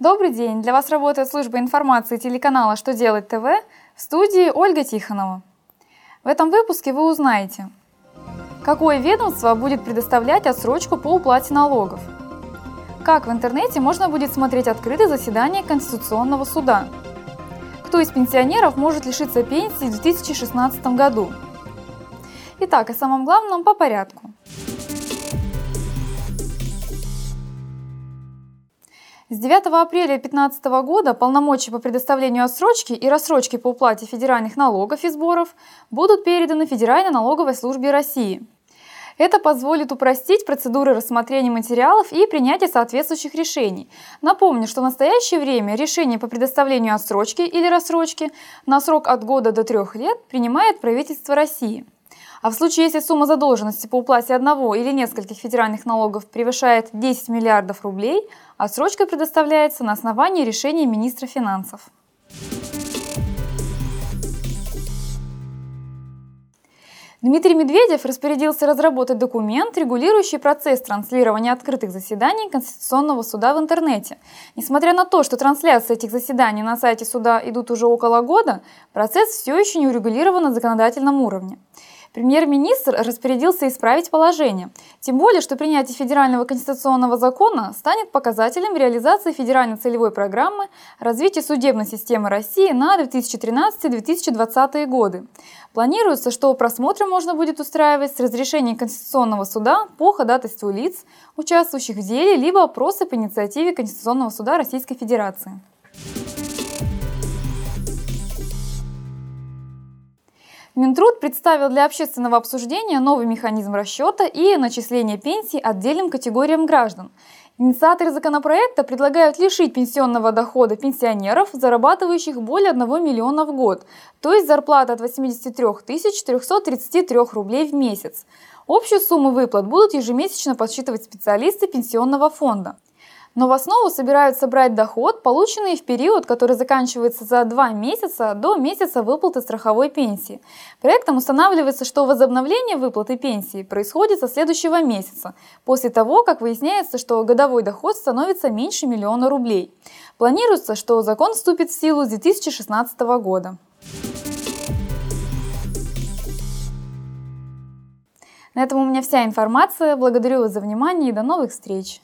Добрый день! Для вас работает служба информации телеканала «Что делать ТВ» в студии Ольга Тихонова. В этом выпуске вы узнаете, какое ведомство будет предоставлять отсрочку по уплате налогов, как в интернете можно будет смотреть открытые заседания Конституционного суда, кто из пенсионеров может лишиться пенсии в 2016 году. Итак, о самом главном по порядку. С 9 апреля 2015 года полномочия по предоставлению отсрочки и рассрочки по уплате федеральных налогов и сборов будут переданы Федеральной налоговой службе России. Это позволит упростить процедуры рассмотрения материалов и принятия соответствующих решений. Напомню, что в настоящее время решение по предоставлению отсрочки или рассрочки на срок от года до трех лет принимает правительство России. А в случае, если сумма задолженности по уплате одного или нескольких федеральных налогов превышает 10 миллиардов рублей, отсрочка предоставляется на основании решения министра финансов. Дмитрий Медведев распорядился разработать документ, регулирующий процесс транслирования открытых заседаний Конституционного суда в интернете. Несмотря на то, что трансляции этих заседаний на сайте суда идут уже около года, процесс все еще не урегулирован на законодательном уровне. Премьер-министр распорядился исправить положение. Тем более, что принятие федерального конституционного закона станет показателем реализации федеральной целевой программы развития судебной системы России на 2013-2020 годы. Планируется, что просмотры можно будет устраивать с разрешения Конституционного суда по ходатайству лиц, участвующих в деле, либо опросы по инициативе Конституционного суда Российской Федерации. Минтруд представил для общественного обсуждения новый механизм расчета и начисления пенсий отдельным категориям граждан. Инициаторы законопроекта предлагают лишить пенсионного дохода пенсионеров, зарабатывающих более 1 миллиона в год, то есть зарплата от 83 333 рублей в месяц. Общую сумму выплат будут ежемесячно подсчитывать специалисты пенсионного фонда но в основу собираются брать доход, полученный в период, который заканчивается за два месяца до месяца выплаты страховой пенсии. Проектом устанавливается, что возобновление выплаты пенсии происходит со следующего месяца, после того, как выясняется, что годовой доход становится меньше миллиона рублей. Планируется, что закон вступит в силу с 2016 года. На этом у меня вся информация. Благодарю вас за внимание и до новых встреч!